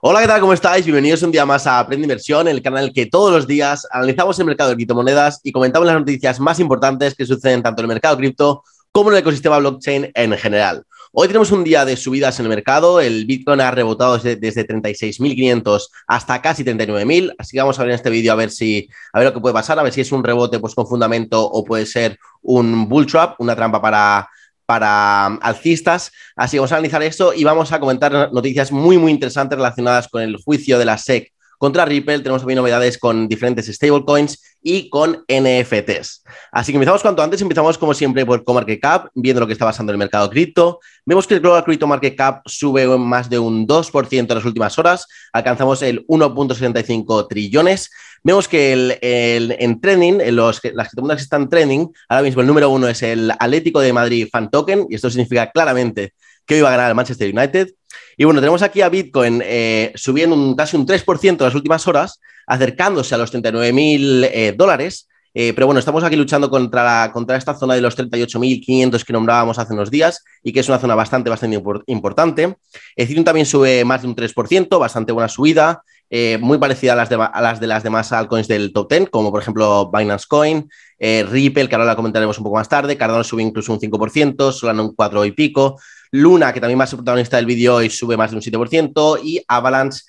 Hola, ¿qué tal? ¿Cómo estáis? Bienvenidos un día más a Aprende Inversión, el canal que todos los días analizamos el mercado de criptomonedas y comentamos las noticias más importantes que suceden tanto en el mercado cripto como en el ecosistema blockchain en general. Hoy tenemos un día de subidas en el mercado. El Bitcoin ha rebotado desde, desde 36.500 hasta casi 39.000. Así que vamos a ver en este vídeo a ver si a ver lo que puede pasar, a ver si es un rebote pues, con fundamento o puede ser un bull trap, una trampa para para alcistas. Así que vamos a analizar esto y vamos a comentar noticias muy, muy interesantes relacionadas con el juicio de la SEC contra Ripple. Tenemos también novedades con diferentes stablecoins y con NFTs. Así que empezamos cuanto antes. Empezamos, como siempre, por CoMarketCap, viendo lo que está pasando en el mercado cripto. Vemos que el Global Crypto Market Cap sube más de un 2% en las últimas horas. Alcanzamos el 1.75 trillones. Vemos que el, en trending, en los, las criptomonedas que están trending, ahora mismo el número uno es el Atlético de Madrid Fan Token, y esto significa claramente que hoy va a ganar el Manchester United. Y bueno, tenemos aquí a Bitcoin eh, subiendo un, casi un 3% en las últimas horas, acercándose a los 39 mil eh, dólares. Eh, pero bueno, estamos aquí luchando contra, contra esta zona de los 38.500 que nombrábamos hace unos días y que es una zona bastante, bastante importante. Ethereum también sube más de un 3%, bastante buena subida. Eh, muy parecida a las, de, las de las demás altcoins del top 10, como por ejemplo Binance Coin, eh, Ripple, que ahora la comentaremos un poco más tarde, Cardano sube incluso un 5%, Solano un 4 y pico, Luna, que también va a ser protagonista del vídeo hoy, sube más de un 7%, y Avalanche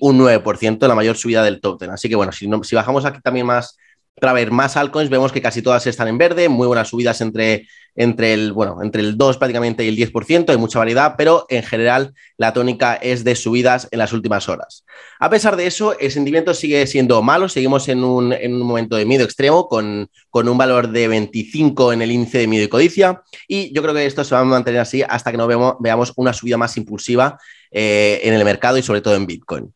un 9%, la mayor subida del top 10. Así que bueno, si bajamos aquí también más para ver más altcoins, vemos que casi todas están en verde, muy buenas subidas entre, entre, el, bueno, entre el 2 prácticamente y el 10%, hay mucha variedad, pero en general la tónica es de subidas en las últimas horas. A pesar de eso, el sentimiento sigue siendo malo, seguimos en un, en un momento de miedo extremo con, con, un valor de 25 en el índice de miedo y codicia, y yo creo que esto se va a mantener así hasta que no veamos, veamos una subida más impulsiva eh, en el mercado y sobre todo en Bitcoin.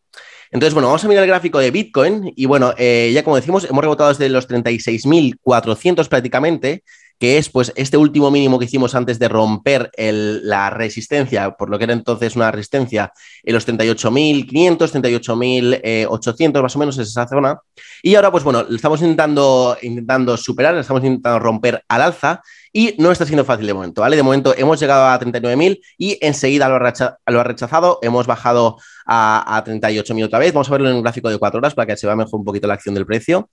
Entonces, bueno, vamos a mirar el gráfico de Bitcoin y bueno, eh, ya como decimos, hemos rebotado desde los 36.400 prácticamente, que es pues este último mínimo que hicimos antes de romper la resistencia, por lo que era entonces una resistencia en los 38.500, 38.800 más o menos es esa zona. Y ahora pues bueno, estamos intentando, intentando superar, estamos intentando romper al alza y no está siendo fácil de momento, ¿vale? De momento hemos llegado a 39.000 y enseguida lo ha, rechazado, hemos bajado a, a 38.000 otra vez. Vamos a verlo en un gráfico de cuatro horas para que se vea mejor un poquito la acción del precio.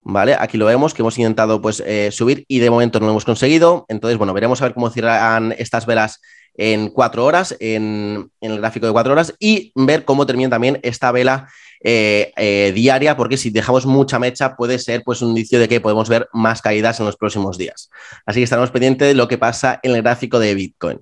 ¿Vale? Aquí lo vemos, que hemos intentado pues, eh, subir y de momento no lo hemos conseguido. Entonces, bueno, veremos a ver cómo cierran estas velas en cuatro horas, en, el gráfico de cuatro horas, y ver cómo termina también esta vela eh, eh, diaria, porque si dejamos mucha mecha puede ser pues, un indicio de que podemos ver más caídas en los próximos días. Así que estaremos pendientes de lo que pasa en el gráfico de Bitcoin.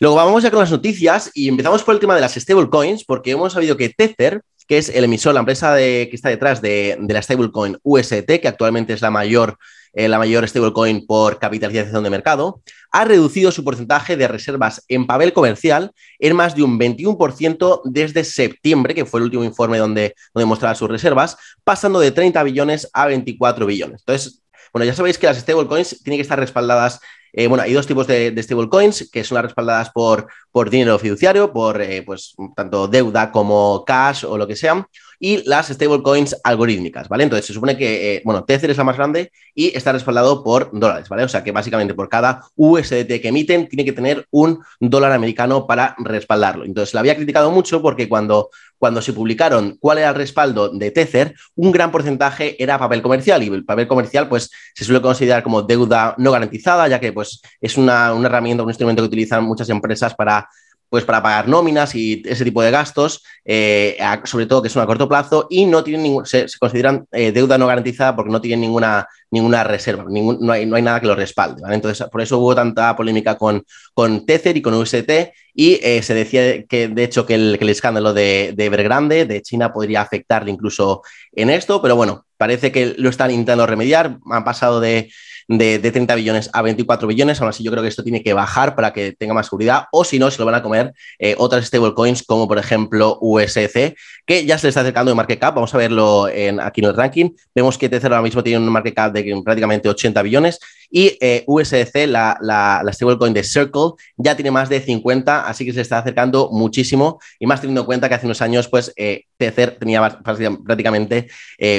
Luego vamos ya con las noticias y empezamos por el tema de las stablecoins, porque hemos sabido que Tether que es el emisor, la empresa de, que está detrás de, la stablecoin UST, que actualmente es la mayor, eh, la mayor stablecoin por capitalización de mercado, ha reducido su porcentaje de reservas en papel comercial en más de un 21% desde septiembre, que fue el último informe donde, donde mostraba sus reservas, pasando de 30 billones a 24 billones. Entonces, bueno, ya sabéis que las stablecoins tienen que estar respaldadas eh, bueno, hay dos tipos de, de, stablecoins que son las respaldadas por, por dinero fiduciario, por eh, pues, tanto deuda como cash o lo que sea, y las stablecoins algorítmicas, ¿vale? Entonces se supone que, eh, bueno, Tether es la más grande y está respaldado por dólares, ¿vale? O sea que básicamente por cada USDT que emiten tiene que tener un dólar americano para respaldarlo. Entonces la había criticado mucho porque cuando, cuando se publicaron cuál era el respaldo de Tether, un gran porcentaje era papel comercial y el papel comercial pues se suele considerar como deuda no garantizada, ya que pues es una, una herramienta, un instrumento que utilizan muchas empresas para pues para pagar nóminas y ese tipo de gastos, eh, sobre todo que son a corto plazo y no tienen ningún, se, consideran eh, deuda no garantizada porque no tienen ninguna, ninguna reserva, no, hay, no hay nada que lo respalde. Entonces, por eso hubo tanta polémica con, con Tether y con UST y eh, se decía que, de hecho, que el, escándalo de, de Evergrande, de China, podría afectarle incluso en esto, pero bueno, parece que lo están intentando remediar, han pasado de de, 30 billones a 24 billones. Aún así, yo creo que esto tiene que bajar para que tenga más seguridad, o si no, se lo van a comer eh, otras stablecoins, como por ejemplo USC, que ya se le está acercando de market cap. Vamos a verlo en, aquí en el ranking. Vemos que Tether ahora mismo tiene un market cap de prácticamente 80 billones y eh, USC, la, la, la, stablecoin de Circle, ya tiene más de 50, así que se está acercando muchísimo y más teniendo en cuenta que hace unos años, pues, eh, tenía prácticamente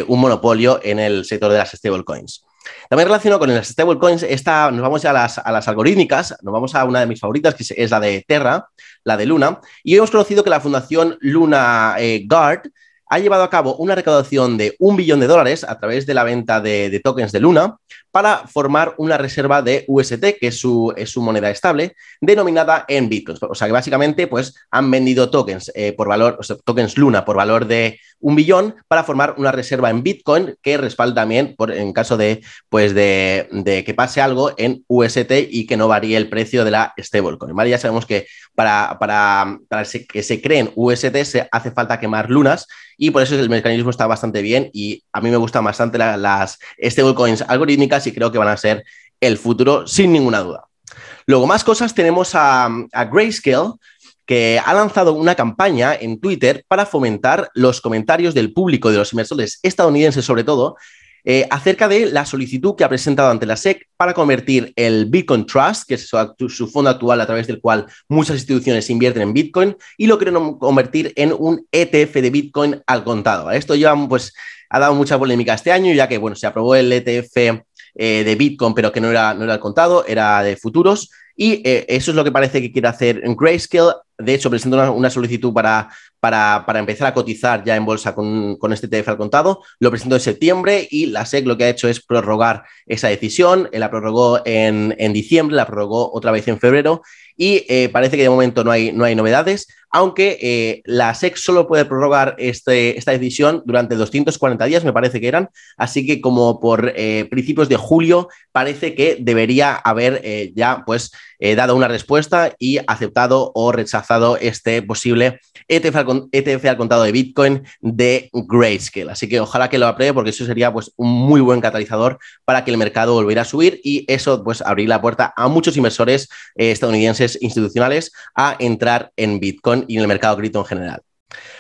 un monopolio en el sector de las stablecoins. También relacionado con las stablecoins, esta, nos vamos ya a las, a las, algorítmicas, nos vamos a una de mis favoritas, que es, la de Terra, la de Luna, y hemos conocido que la fundación Luna eh, Guard ha llevado a cabo una recaudación de un billón de dólares a través de la venta de, tokens de Luna para formar una reserva de UST, que es su, es su moneda estable, denominada en bitcoins. O sea que básicamente pues, han vendido tokens eh, por valor, o sea, tokens Luna por valor de un billón para formar una reserva en Bitcoin que respalda también por, en caso de, pues de, que pase algo en UST y que no varíe el precio de la stablecoin. Ya sabemos que para, para, que se creen UST se hace falta quemar lunas y por eso el mecanismo está bastante bien y a mí me gustan bastante las stablecoins algorítmicas y creo que van a ser el futuro sin ninguna duda. Luego, más cosas, tenemos a, Grayscale, que ha lanzado una campaña en Twitter para fomentar los comentarios del público, de los inversores estadounidenses sobre todo, eh, acerca de la solicitud que ha presentado ante la SEC para convertir el Bitcoin Trust, que es su, fondo actual a través del cual muchas instituciones invierten en Bitcoin, y lo quieren convertir en un ETF de Bitcoin al contado. Esto ya pues, ha dado mucha polémica este año, ya que bueno, se aprobó el ETF eh, de Bitcoin, pero que no era, no era al contado, era de futuros. Y eh, eso es lo que parece que quiere hacer Grayscale. De hecho, presenta una, solicitud para, para, empezar a cotizar ya en bolsa con, este TF al contado. Lo presentó en septiembre y la SEC lo que ha hecho es prorrogar esa decisión. La prorrogó en, en diciembre, la prorrogó otra vez en febrero y eh, parece que de momento no hay, no hay novedades, aunque eh, la SEC solo puede prorrogar este, esta decisión durante 240 días, me parece que eran, así que como por eh, principios de julio parece que debería haber ya pues dado una respuesta y aceptado o rechazado este posible ETF al, ETF al, contado de Bitcoin de Grayscale. Así que ojalá que lo apruebe porque eso sería pues un muy buen catalizador para que el mercado volviera a subir y eso pues abrir la puerta a muchos inversores estadounidenses institucionales a entrar en Bitcoin y en el mercado cripto en general.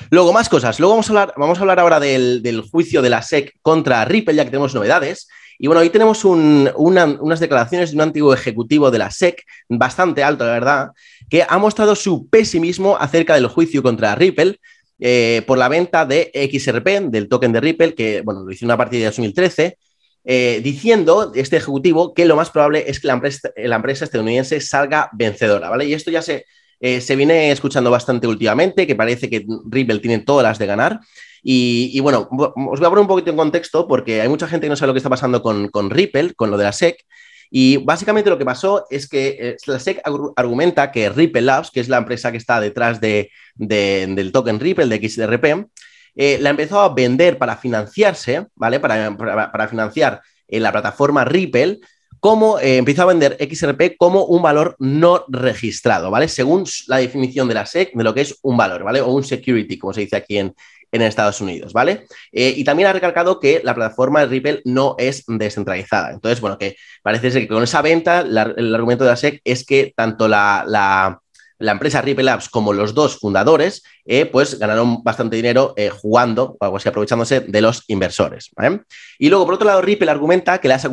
Luego, más cosas. Luego vamos a hablar, vamos a hablar ahora del, juicio de la SEC contra Ripple, ya que tenemos novedades. Y bueno, hoy tenemos unas declaraciones de un antiguo ejecutivo de la SEC, bastante alto, la verdad, que ha mostrado su pesimismo acerca del juicio contra Ripple eh, por la venta de XRP, del token de Ripple, que bueno, lo hizo una partida de 2013 eh, diciendo este ejecutivo que lo más probable es que la empresa, estadounidense salga vencedora, ¿vale? Y esto ya se, eh, se viene escuchando bastante últimamente, que parece que Ripple tiene todas las de ganar. Y, bueno, os voy a poner un poquito en contexto porque hay mucha gente que no sabe lo que está pasando con, con Ripple, con lo de la SEC. Y básicamente lo que pasó es que eh, la SEC argumenta que Ripple Labs, que es la empresa que está detrás de, del token Ripple, de XRP, eh, la empezó a vender para financiarse, ¿vale? Para, para, financiar la plataforma Ripple, como eh, empezó a vender XRP como un valor no registrado, ¿vale? Según la definición de la SEC de lo que es un valor, ¿vale? O un security, como se dice aquí en, en Estados Unidos, ¿vale? Eh, y también ha recalcado que la plataforma de Ripple no es descentralizada. Entonces, bueno, que parece ser que con esa venta, el argumento de la SEC es que tanto la empresa Ripple Labs como los dos fundadores, eh, pues ganaron bastante dinero eh, jugando o algo aprovechándose de los inversores. Y luego, por otro lado, Ripple argumenta que las,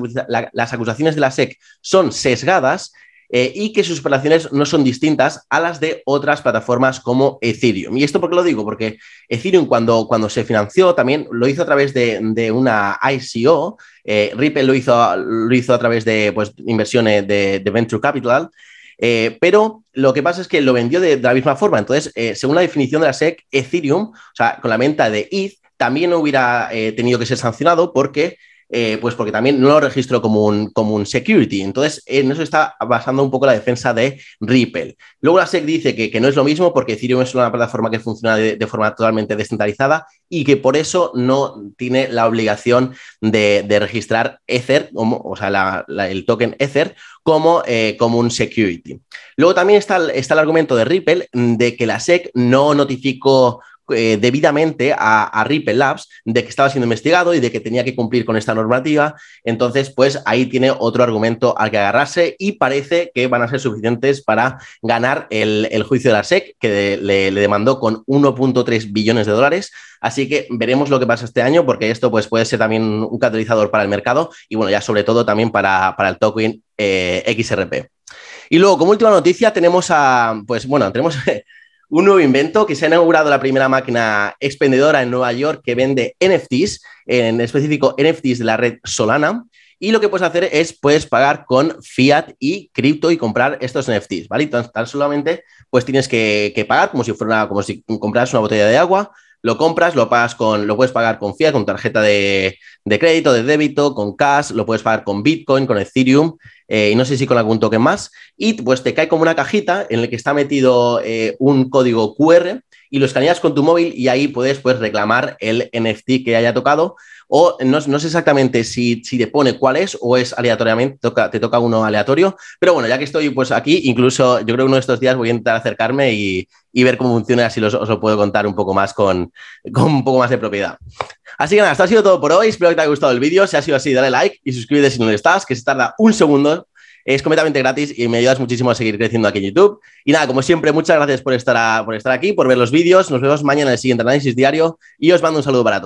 acusaciones de la SEC son sesgadas eh, y que sus operaciones no son distintas a las de otras plataformas como Ethereum. ¿Y esto por qué lo digo? Porque Ethereum cuando, cuando se financió también lo hizo a través de, una ICO, Ripple lo hizo, lo hizo a través de pues, inversiones de, de Venture Capital. Eh, pero lo que pasa es que lo vendió de, la misma forma. Entonces, eh, según la definición de la SEC, Ethereum, o sea, con la venta de ETH, también hubiera eh, tenido que ser sancionado porque eh, pues porque también no lo registró como un, como un security. Entonces, en eso está basando un poco la defensa de Ripple. Luego la SEC dice que, no es lo mismo porque Ethereum es una plataforma que funciona de, forma totalmente descentralizada y que por eso no tiene la obligación de, registrar Ether, o sea, el token Ether, como, eh, como un security. Luego también está, está el argumento de Ripple de que la SEC no notificó eh, debidamente a, Ripple Labs de que estaba siendo investigado y de que tenía que cumplir con esta normativa. Entonces, pues ahí tiene otro argumento al que agarrarse y parece que van a ser suficientes para ganar el, juicio de la SEC, que le, demandó con 1.3 billones de dólares. Así que veremos lo que pasa este año, porque esto pues, puede ser también un catalizador para el mercado y bueno, ya sobre todo también para, el token eh, XRP. Y luego, como última noticia, tenemos a, pues bueno, tenemos un nuevo invento que se ha inaugurado la primera máquina expendedora en Nueva York que vende NFTs, en específico NFTs de la red Solana. Y lo que puedes hacer es, puedes pagar con fiat y cripto y comprar estos NFTs, ¿vale? Tan, tan solamente, pues tienes que, que, pagar como si fuera, como si compraras una botella de agua, lo compras, lo pagas con, lo puedes pagar con fiat, con tarjeta de, de crédito, de débito, con cash, lo puedes pagar con Bitcoin, con Ethereum, eh, y no sé si con algún token más, y pues te cae como una cajita en la que está metido eh, un código QR y lo escaneas con tu móvil y ahí puedes pues, reclamar el NFT que haya tocado o no, no sé exactamente si, si, te pone cuál es o es aleatoriamente, te toca uno aleatorio, pero bueno, ya que estoy pues aquí, incluso yo creo que uno de estos días voy a intentar acercarme y, y ver cómo funciona, así os lo puedo contar un poco más con, con un poco más de propiedad. Así que nada, esto ha sido todo por hoy. Espero que te haya gustado el vídeo. Si ha sido así, dale like y suscríbete si no lo estás, que se tarda un segundo. Es completamente gratis y me ayudas muchísimo a seguir creciendo aquí en YouTube. Y nada, como siempre, muchas gracias por estar, por estar aquí, por ver los vídeos. Nos vemos mañana en el siguiente análisis diario y os mando un saludo para todos.